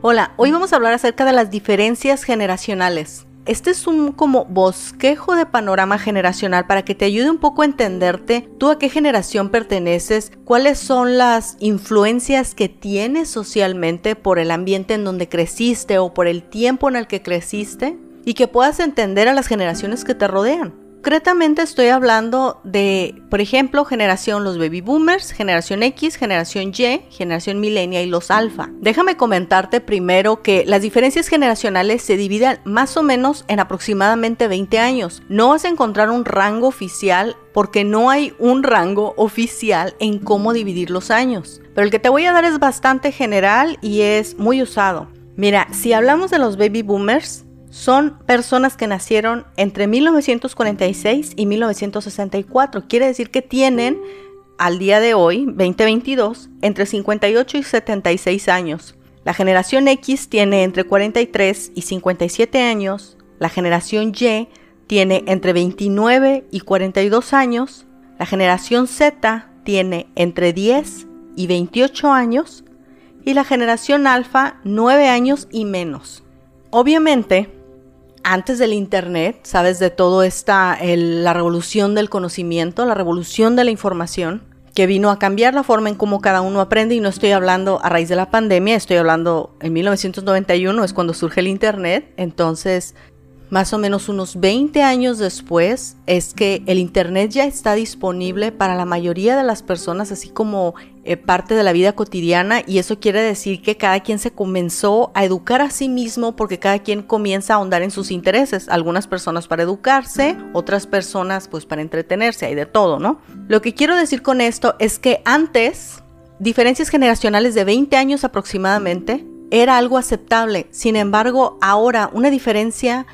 Hola, hoy vamos a hablar acerca de las diferencias generacionales. Este es un como bosquejo de panorama generacional para que te ayude un poco a entenderte tú a qué generación perteneces, cuáles son las influencias que tienes socialmente por el ambiente en donde creciste o por el tiempo en el que creciste y que puedas entender a las generaciones que te rodean. Concretamente estoy hablando de, por ejemplo, generación los baby boomers, generación X, generación Y, generación millennial y los alfa. Déjame comentarte primero que las diferencias generacionales se dividen más o menos en aproximadamente 20 años. No vas a encontrar un rango oficial porque no hay un rango oficial en cómo dividir los años. Pero el que te voy a dar es bastante general y es muy usado. Mira, si hablamos de los baby boomers, son personas que nacieron entre 1946 y 1964. Quiere decir que tienen al día de hoy, 2022, entre 58 y 76 años. La generación X tiene entre 43 y 57 años. La generación Y tiene entre 29 y 42 años. La generación Z tiene entre 10 y 28 años. Y la generación alfa 9 años y menos. Obviamente, antes del Internet, sabes, de todo esta, la revolución del conocimiento, la revolución de la información, que vino a cambiar la forma en cómo cada uno aprende. Y no estoy hablando a raíz de la pandemia, estoy hablando en 1991, es cuando surge el Internet, entonces más o menos unos 20 años después, es que el Internet ya está disponible para la mayoría de las personas, así como eh, parte de la vida cotidiana, y eso quiere decir que cada quien se comenzó a educar a sí mismo porque cada quien comienza a ahondar en sus intereses, algunas personas para educarse, otras personas pues para entretenerse, hay de todo, ¿no? Lo que quiero decir con esto es que antes, diferencias generacionales de 20 años aproximadamente, era algo aceptable. Sin embargo, ahora una diferencia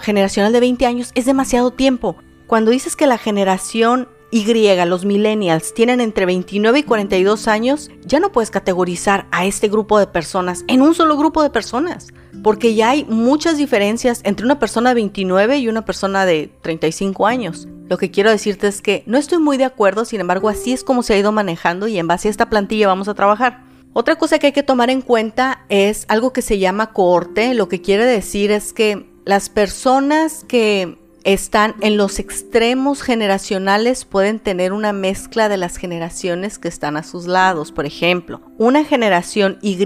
generacional de 20 años es demasiado tiempo. Cuando dices que la generación Y, los millennials, tienen entre 29 y 42 años, ya no puedes categorizar a este grupo de personas en un solo grupo de personas, porque ya hay muchas diferencias entre una persona de 29 y una persona de 35 años. Lo que quiero decirte es que no estoy muy de acuerdo, sin embargo así es como se ha ido manejando y en base a esta plantilla vamos a trabajar. Otra cosa que hay que tomar en cuenta es algo que se llama cohorte, lo que quiere decir es que las personas que están en los extremos generacionales pueden tener una mezcla de las generaciones que están a sus lados. Por ejemplo, una generación Y,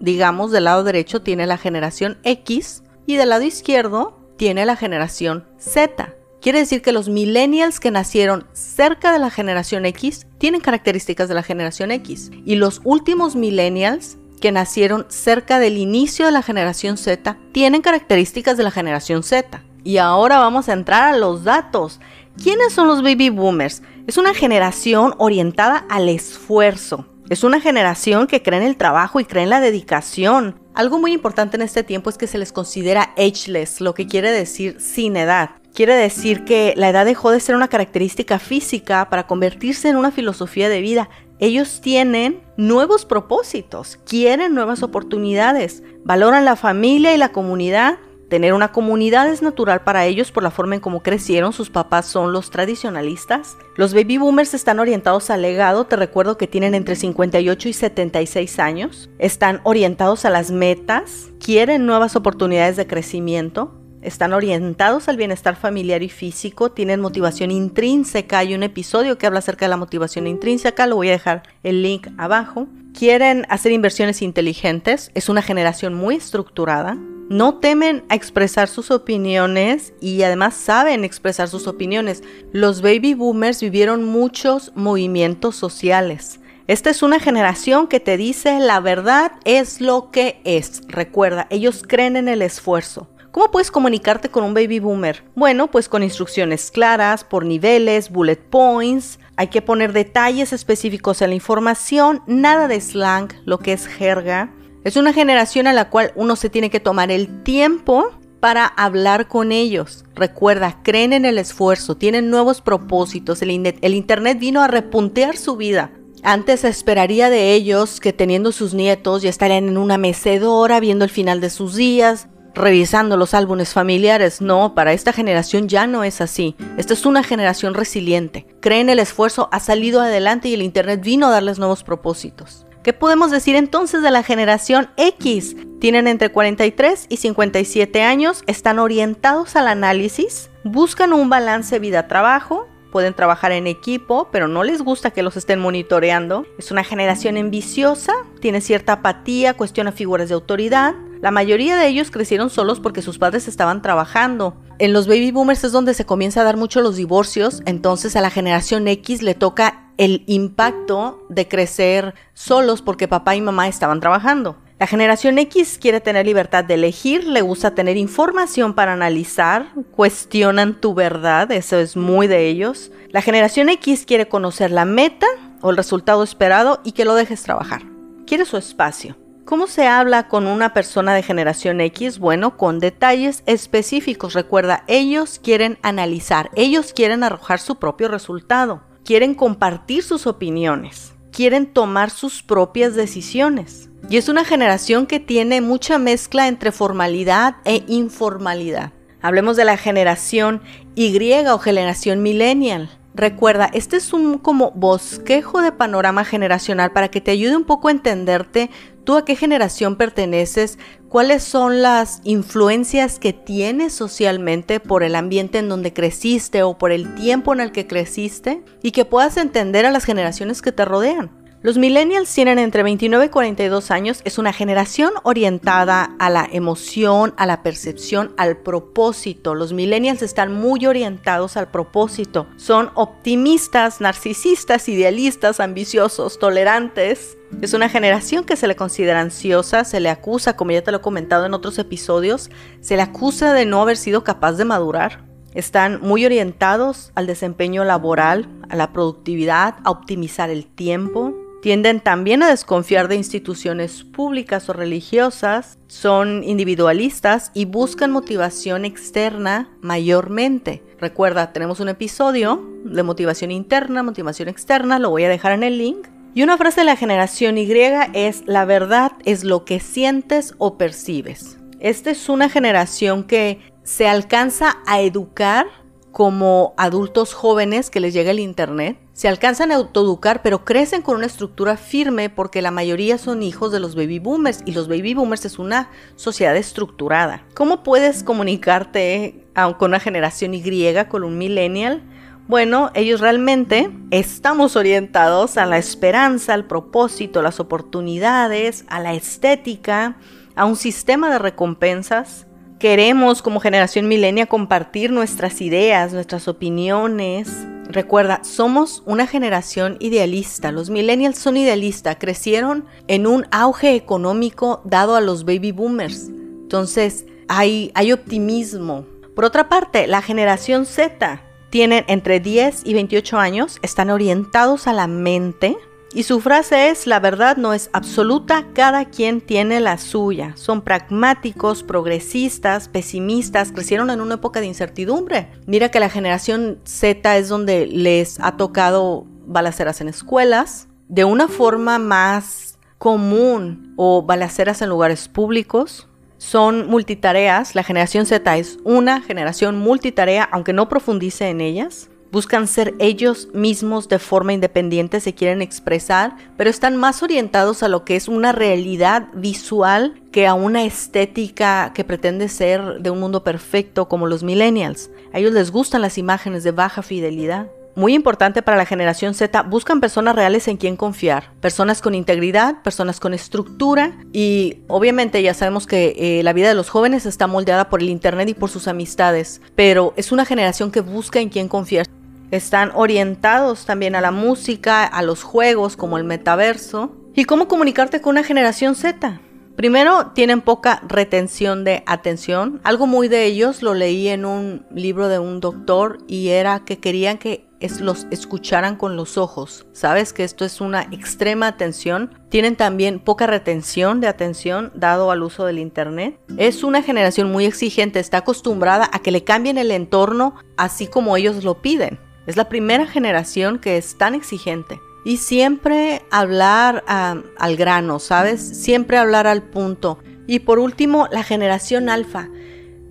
digamos, del lado derecho tiene la generación X y del lado izquierdo tiene la generación Z. Quiere decir que los millennials que nacieron cerca de la generación X tienen características de la generación X y los últimos millennials que nacieron cerca del inicio de la generación Z tienen características de la generación Z. Y ahora vamos a entrar a los datos. ¿Quiénes son los baby boomers? Es una generación orientada al esfuerzo. Es una generación que cree en el trabajo y cree en la dedicación. Algo muy importante en este tiempo es que se les considera ageless, lo que quiere decir sin edad. Quiere decir que la edad dejó de ser una característica física para convertirse en una filosofía de vida. Ellos tienen nuevos propósitos, quieren nuevas oportunidades, valoran la familia y la comunidad. Tener una comunidad es natural para ellos por la forma en cómo crecieron, sus papás son los tradicionalistas. Los baby boomers están orientados al legado, te recuerdo que tienen entre 58 y 76 años, están orientados a las metas, quieren nuevas oportunidades de crecimiento, están orientados al bienestar familiar y físico, tienen motivación intrínseca. Hay un episodio que habla acerca de la motivación intrínseca, lo voy a dejar el link abajo. Quieren hacer inversiones inteligentes, es una generación muy estructurada. No temen a expresar sus opiniones y además saben expresar sus opiniones. Los baby boomers vivieron muchos movimientos sociales. Esta es una generación que te dice la verdad es lo que es. Recuerda, ellos creen en el esfuerzo. ¿Cómo puedes comunicarte con un baby boomer? Bueno, pues con instrucciones claras, por niveles, bullet points. Hay que poner detalles específicos en la información, nada de slang, lo que es jerga. Es una generación a la cual uno se tiene que tomar el tiempo para hablar con ellos. Recuerda, creen en el esfuerzo, tienen nuevos propósitos. El, Internet vino a repuntear su vida. Antes esperaría de ellos que teniendo sus nietos ya estarían en una mecedora viendo el final de sus días, revisando los álbumes familiares. No, para esta generación ya no es así. Esta es una generación resiliente. Cree en el esfuerzo, ha salido adelante y el Internet vino a darles nuevos propósitos. ¿Qué podemos decir entonces de la generación X? Tienen entre 43 y 57 años, están orientados al análisis, buscan un balance vida-trabajo, pueden trabajar en equipo, pero no les gusta que los estén monitoreando. Es una generación ambiciosa, tiene cierta apatía, cuestiona figuras de autoridad. La mayoría de ellos crecieron solos porque sus padres estaban trabajando. En los baby boomers es donde se comienza a dar mucho los divorcios, entonces a la generación X le toca el impacto de crecer solos porque papá y mamá estaban trabajando. La generación X quiere tener libertad de elegir, le gusta tener información para analizar, cuestionan tu verdad, eso es muy de ellos. La generación X quiere conocer la meta o el resultado esperado y que lo dejes trabajar. Quiere su espacio. ¿Cómo se habla con una persona de generación X? Bueno, con detalles específicos. Recuerda, ellos quieren analizar, ellos quieren arrojar su propio resultado, quieren compartir sus opiniones, quieren tomar sus propias decisiones. Y es una generación que tiene mucha mezcla entre formalidad e informalidad. Hablemos de la generación Y o generación millennial. Recuerda, este es un como bosquejo de panorama generacional para que te ayude un poco a entenderte tú a qué generación perteneces, cuáles son las influencias que tienes socialmente por el ambiente en donde creciste o por el tiempo en el que creciste y que puedas entender a las generaciones que te rodean. Los millennials tienen entre 29 y 42 años, es una generación orientada a la emoción, a la percepción, al propósito. Los millennials están muy orientados al propósito. Son optimistas, narcisistas, idealistas, ambiciosos, tolerantes. Es una generación que se le considera ansiosa, se le acusa, como ya te lo he comentado en otros episodios, se le acusa de no haber sido capaz de madurar. Están muy orientados al desempeño laboral, a la productividad, a optimizar el tiempo, Tienden también a desconfiar de instituciones públicas o religiosas, son individualistas y buscan motivación externa mayormente. Recuerda, tenemos un episodio de motivación interna, motivación externa, lo voy a dejar en el link. Y una frase de la generación Y es, la verdad es lo que sientes o percibes. Esta es una generación que se alcanza a educar como adultos jóvenes que les llega el Internet. Se alcanzan a autoeducar, pero crecen con una estructura firme porque la mayoría son hijos de los baby boomers y los baby boomers es una sociedad estructurada. ¿Cómo puedes comunicarte con una generación Y, con un millennial? Bueno, ellos realmente estamos orientados a la esperanza, al propósito, las oportunidades, a la estética, a un sistema de recompensas Queremos como generación milenia compartir nuestras ideas, nuestras opiniones. Recuerda, somos una generación idealista. Los millennials son idealistas, crecieron en un auge económico dado a los baby boomers. Entonces, hay, hay optimismo. Por otra parte, la generación Z tienen entre 10 y 28 años, están orientados a la mente, y su frase es, la verdad no es absoluta, cada quien tiene la suya. Son pragmáticos, progresistas, pesimistas, crecieron en una época de incertidumbre. Mira que la generación Z es donde les ha tocado balaceras en escuelas, de una forma más común o balaceras en lugares públicos. Son multitareas, la generación Z es una generación multitarea, aunque no profundice en ellas. Buscan ser ellos mismos de forma independiente, se quieren expresar, pero están más orientados a lo que es una realidad visual que a una estética que pretende ser de un mundo perfecto como los millennials. A ellos les gustan las imágenes de baja fidelidad. Muy importante para la generación Z, buscan personas reales en quien confiar, personas con integridad, personas con estructura y obviamente ya sabemos que eh, la vida de los jóvenes está moldeada por el Internet y por sus amistades, pero es una generación que busca en quien confiar. Están orientados también a la música, a los juegos como el metaverso. ¿Y cómo comunicarte con una generación Z? Primero, tienen poca retención de atención. Algo muy de ellos lo leí en un libro de un doctor y era que querían que los escucharan con los ojos. Sabes que esto es una extrema atención. Tienen también poca retención de atención dado al uso del Internet. Es una generación muy exigente, está acostumbrada a que le cambien el entorno así como ellos lo piden. Es la primera generación que es tan exigente. Y siempre hablar al grano, ¿sabes? Siempre hablar al punto. Y por último, la generación alfa.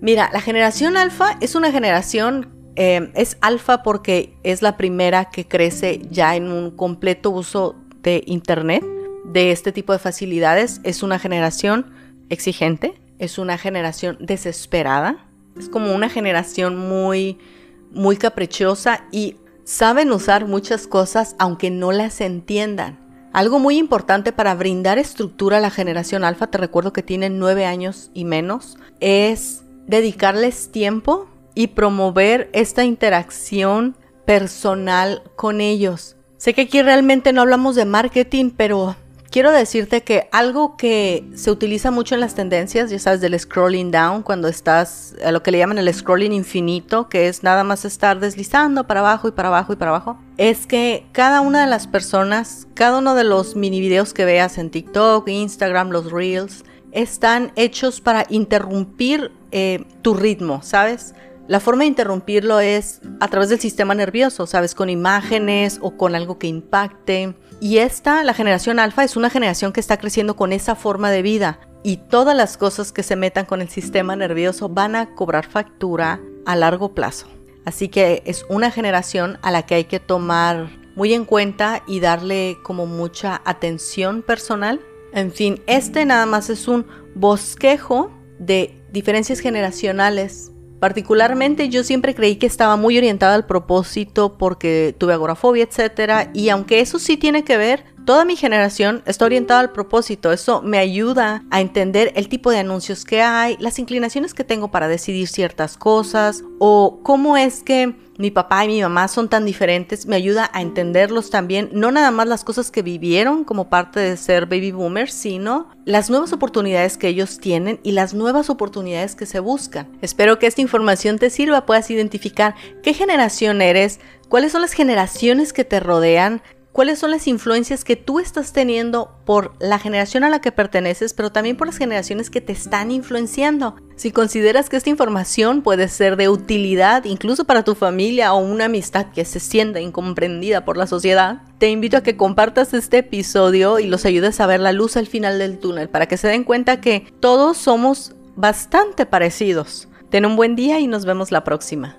Mira, la generación alfa es una generación, eh, es alfa porque es la primera que crece ya en un completo uso de Internet. de este tipo de facilidades. Es una generación exigente, es una generación desesperada, es como una generación muy, muy caprichosa y saben usar muchas cosas aunque no las entiendan. Algo muy importante para brindar estructura a la generación alfa, te recuerdo que tienen nueve años y menos, es dedicarles tiempo y promover esta interacción personal con ellos. Sé que aquí realmente no hablamos de marketing, pero quiero decirte que algo que se utiliza mucho en las tendencias, ya sabes, del scrolling down, cuando estás a lo que le llaman el scrolling infinito, que es nada más estar deslizando para abajo y para abajo y para abajo, es que cada una de las personas, cada uno de los mini videos que veas en TikTok, Instagram, los reels, están hechos para interrumpir eh, tu ritmo, ¿sabes? La forma de interrumpirlo es a través del sistema nervioso, ¿sabes? Con imágenes o con algo que impacte. Y esta, la generación alfa, es una generación que está creciendo con esa forma de vida. Y todas las cosas que se metan con el sistema nervioso van a cobrar factura a largo plazo. Así que es una generación a la que hay que tomar muy en cuenta y darle como mucha atención personal. En fin, este nada más es un bosquejo de diferencias generacionales Particularmente yo siempre creí que estaba muy orientada al propósito porque tuve agorafobia, etcétera, y aunque eso sí tiene que ver, toda mi generación está orientada al propósito. Eso me ayuda a entender el tipo de anuncios que hay, las inclinaciones que tengo para decidir ciertas cosas o cómo es que mi papá y mi mamá son tan diferentes, me ayuda a entenderlos también, no nada más las cosas que vivieron como parte de ser baby boomers, sino las nuevas oportunidades que ellos tienen y las nuevas oportunidades que se buscan. Espero que esta información te sirva, puedas identificar qué generación eres, cuáles son las generaciones que te rodean, cuáles son las influencias que tú estás teniendo por la generación a la que perteneces, pero también por las generaciones que te están influenciando. Si consideras que esta información puede ser de utilidad incluso para tu familia o una amistad que se sienta incomprendida por la sociedad, te invito a que compartas este episodio y los ayudes a ver la luz al final del túnel para que se den cuenta que todos somos bastante parecidos. Ten un buen día y nos vemos la próxima.